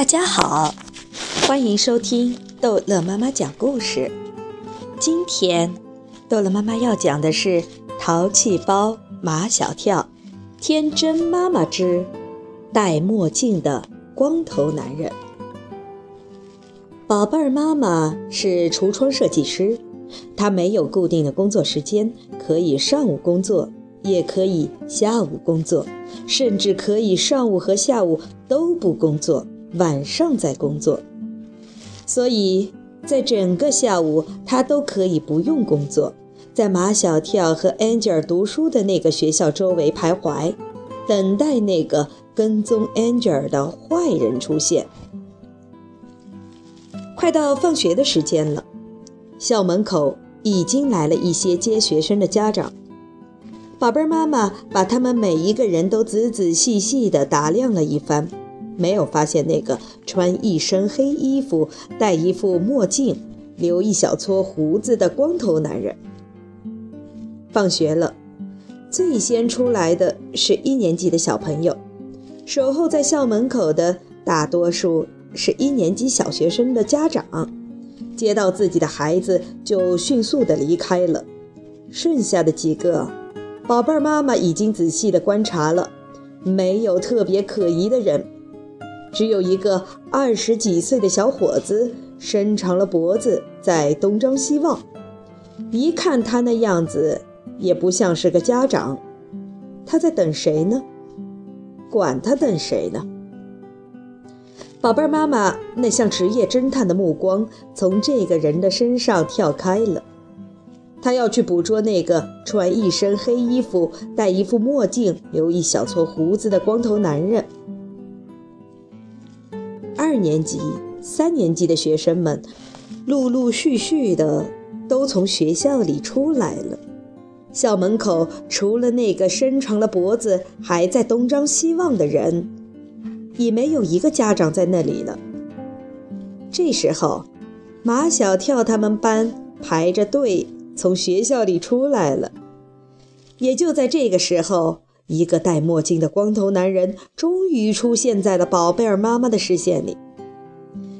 大家好，欢迎收听逗乐妈妈讲故事。今天，逗乐妈妈要讲的是《淘气包马小跳》，天真妈妈之戴墨镜的光头男人。宝贝儿妈妈是橱窗设计师，她没有固定的工作时间，可以上午工作，也可以下午工作，甚至可以上午和下午都不工作。晚上再工作，所以在整个下午，他都可以不用工作，在马小跳和 Angel 读书的那个学校周围徘徊，等待那个跟踪 Angel 的坏人出现。快到放学的时间了，校门口已经来了一些接学生的家长。宝贝儿妈妈把他们每一个人都仔仔细细地打量了一番。没有发现那个穿一身黑衣服、戴一副墨镜、留一小撮胡子的光头男人。放学了，最先出来的是一年级的小朋友，守候在校门口的大多数是一年级小学生的家长，接到自己的孩子就迅速的离开了。剩下的几个，宝贝儿妈妈已经仔细的观察了，没有特别可疑的人。只有一个二十几岁的小伙子，伸长了脖子在东张西望，一看他那样子，也不像是个家长。他在等谁呢？管他等谁呢？宝贝儿妈妈那像职业侦探的目光从这个人的身上跳开了，他要去捕捉那个穿一身黑衣服、戴一副墨镜、留一小撮胡子的光头男人。二年级、三年级的学生们，陆陆续续的都从学校里出来了。校门口除了那个伸长了脖子还在东张西望的人，已没有一个家长在那里了。这时候，马小跳他们班排着队从学校里出来了。也就在这个时候。一个戴墨镜的光头男人终于出现在了宝贝儿妈妈的视线里。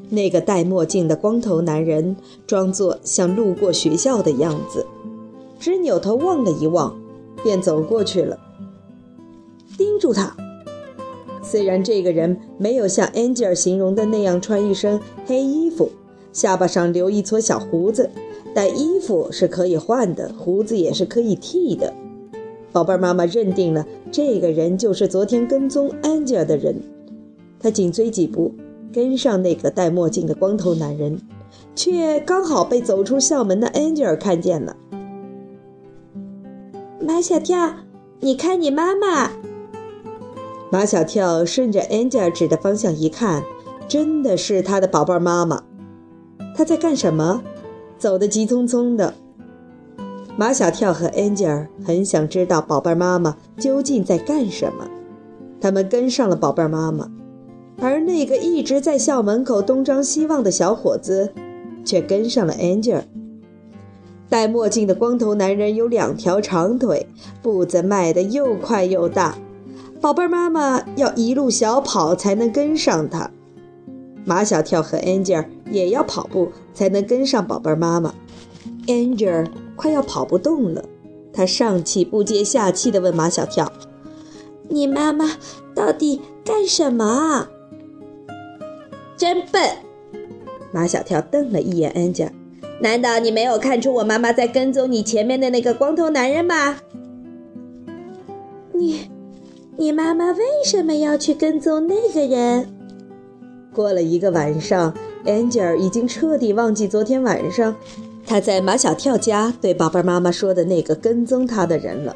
那个戴墨镜的光头男人装作像路过学校的样子，只扭头望了一望，便走过去了，盯住他。虽然这个人没有像安吉尔形容的那样穿一身黑衣服，下巴上留一撮小胡子，但衣服是可以换的，胡子也是可以剃的。宝贝儿妈妈认定了这个人就是昨天跟踪安吉尔的人，她紧追几步，跟上那个戴墨镜的光头男人，却刚好被走出校门的安吉尔看见了。马小跳，你看你妈妈。马小跳顺着安吉尔指的方向一看，真的是他的宝贝儿妈妈。他在干什么？走得急匆匆的。马小跳和 Angel 很想知道宝贝妈妈究竟在干什么，他们跟上了宝贝妈妈，而那个一直在校门口东张西望的小伙子，却跟上了 Angel。戴墨镜的光头男人有两条长腿，步子迈得又快又大，宝贝妈妈要一路小跑才能跟上他。马小跳和 Angel 也要跑步才能跟上宝贝妈妈，Angel。快要跑不动了，他上气不接下气地问马小跳：“你妈妈到底干什么啊？”真笨！马小跳瞪了一眼安吉尔：“难道你没有看出我妈妈在跟踪你前面的那个光头男人吗？”“你，你妈妈为什么要去跟踪那个人？”过了一个晚上，安吉尔已经彻底忘记昨天晚上。他在马小跳家对宝贝妈妈说的那个跟踪他的人了。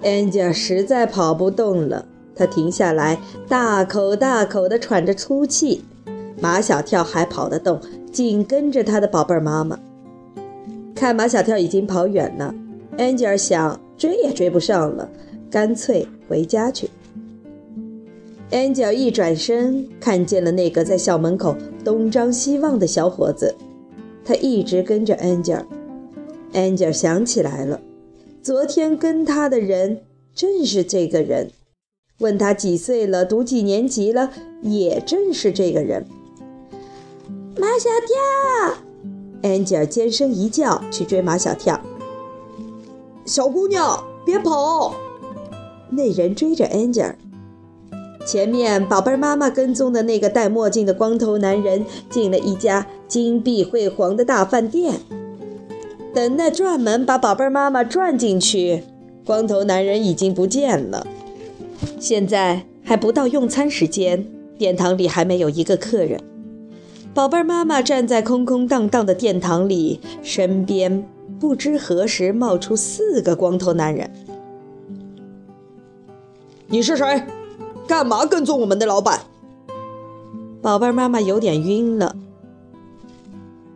安吉尔实在跑不动了，他停下来，大口大口地喘着粗气。马小跳还跑得动，紧跟着他的宝贝妈妈。看马小跳已经跑远了，安吉尔想追也追不上了，干脆回家去。安吉尔一转身，看见了那个在校门口东张西望的小伙子。他一直跟着 Angel，Angel 想起来了，昨天跟他的人正是这个人，问他几岁了，读几年级了，也正是这个人。马小跳，安吉尔尖声一叫，去追马小跳。小姑娘，别跑！那人追着安吉尔。前面宝贝妈妈跟踪的那个戴墨镜的光头男人进了一家金碧辉煌的大饭店。等那转门把宝贝妈妈转进去，光头男人已经不见了。现在还不到用餐时间，殿堂里还没有一个客人。宝贝妈妈站在空空荡荡的殿堂里，身边不知何时冒出四个光头男人。你是谁？干嘛跟踪我们的老板？宝贝妈妈有点晕了。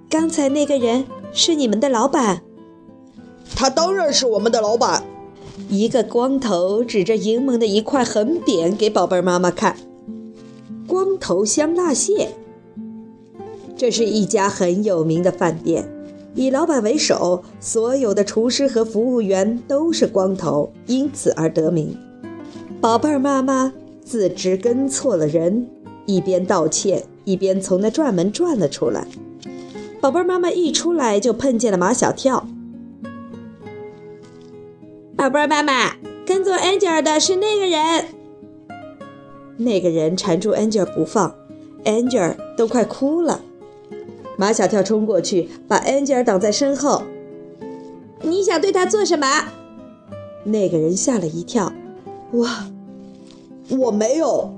刚才那个人是你们的老板？他当然是我们的老板。一个光头指着柠檬的一块横匾给宝贝妈妈看：“光头香辣蟹。”这是一家很有名的饭店，以老板为首，所有的厨师和服务员都是光头，因此而得名。宝贝儿妈妈自知跟错了人，一边道歉，一边从那转门转了出来。宝贝儿妈妈一出来就碰见了马小跳。宝贝儿妈妈，跟踪安吉尔的是那个人。那个人缠住安吉尔不放，安吉尔都快哭了。马小跳冲过去，把安吉尔挡在身后。你想对他做什么？那个人吓了一跳。我，我没有。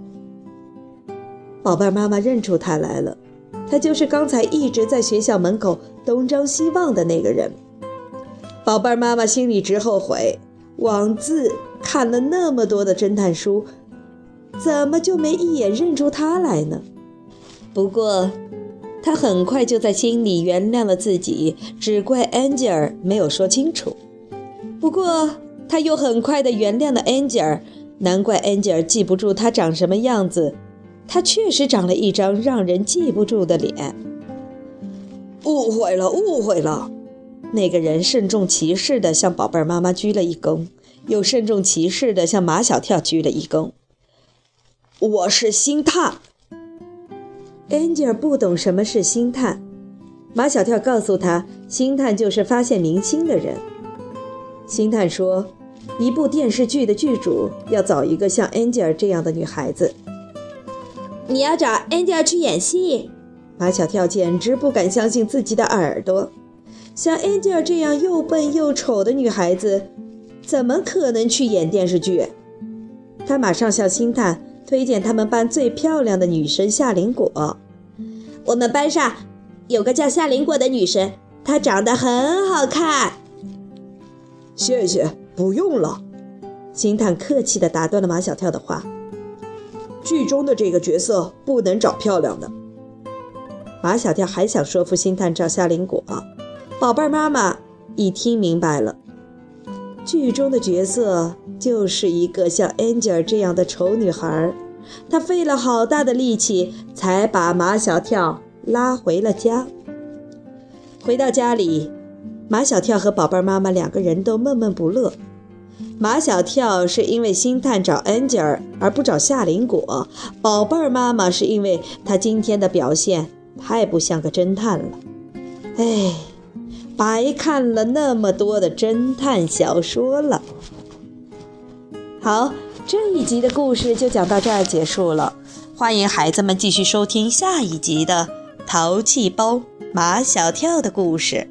宝贝儿妈妈认出他来了，他就是刚才一直在学校门口东张西望的那个人。宝贝儿妈妈心里直后悔，枉自看了那么多的侦探书，怎么就没一眼认出他来呢？不过。他很快就在心里原谅了自己，只怪安吉尔没有说清楚。不过他又很快地原谅了安吉尔，难怪安吉尔记不住他长什么样子。他确实长了一张让人记不住的脸。误会了，误会了。那个人慎重其事地向宝贝妈妈鞠了一躬，又慎重其事地向马小跳鞠了一躬。我是星探。安吉尔不懂什么是星探，马小跳告诉他，星探就是发现明星的人。星探说，一部电视剧的剧组要找一个像 Angel 这样的女孩子。你要找 Angel 去演戏？马小跳简直不敢相信自己的耳朵，像 Angel 这样又笨又丑的女孩子，怎么可能去演电视剧？他马上向星探。推荐他们班最漂亮的女生夏林果。我们班上有个叫夏林果的女生，她长得很好看。谢谢，不用了。星探客气地打断了马小跳的话。剧中的这个角色不能找漂亮的。马小跳还想说服星探找夏林果，宝贝儿妈妈一听明白了。剧中的角色就是一个像 Angel 这样的丑女孩，她费了好大的力气才把马小跳拉回了家。回到家里，马小跳和宝贝妈妈两个人都闷闷不乐。马小跳是因为星探找 Angel 而不找夏林果，宝贝儿妈妈是因为他今天的表现太不像个侦探了。哎。白看了那么多的侦探小说了。好，这一集的故事就讲到这儿结束了。欢迎孩子们继续收听下一集的《淘气包马小跳》的故事。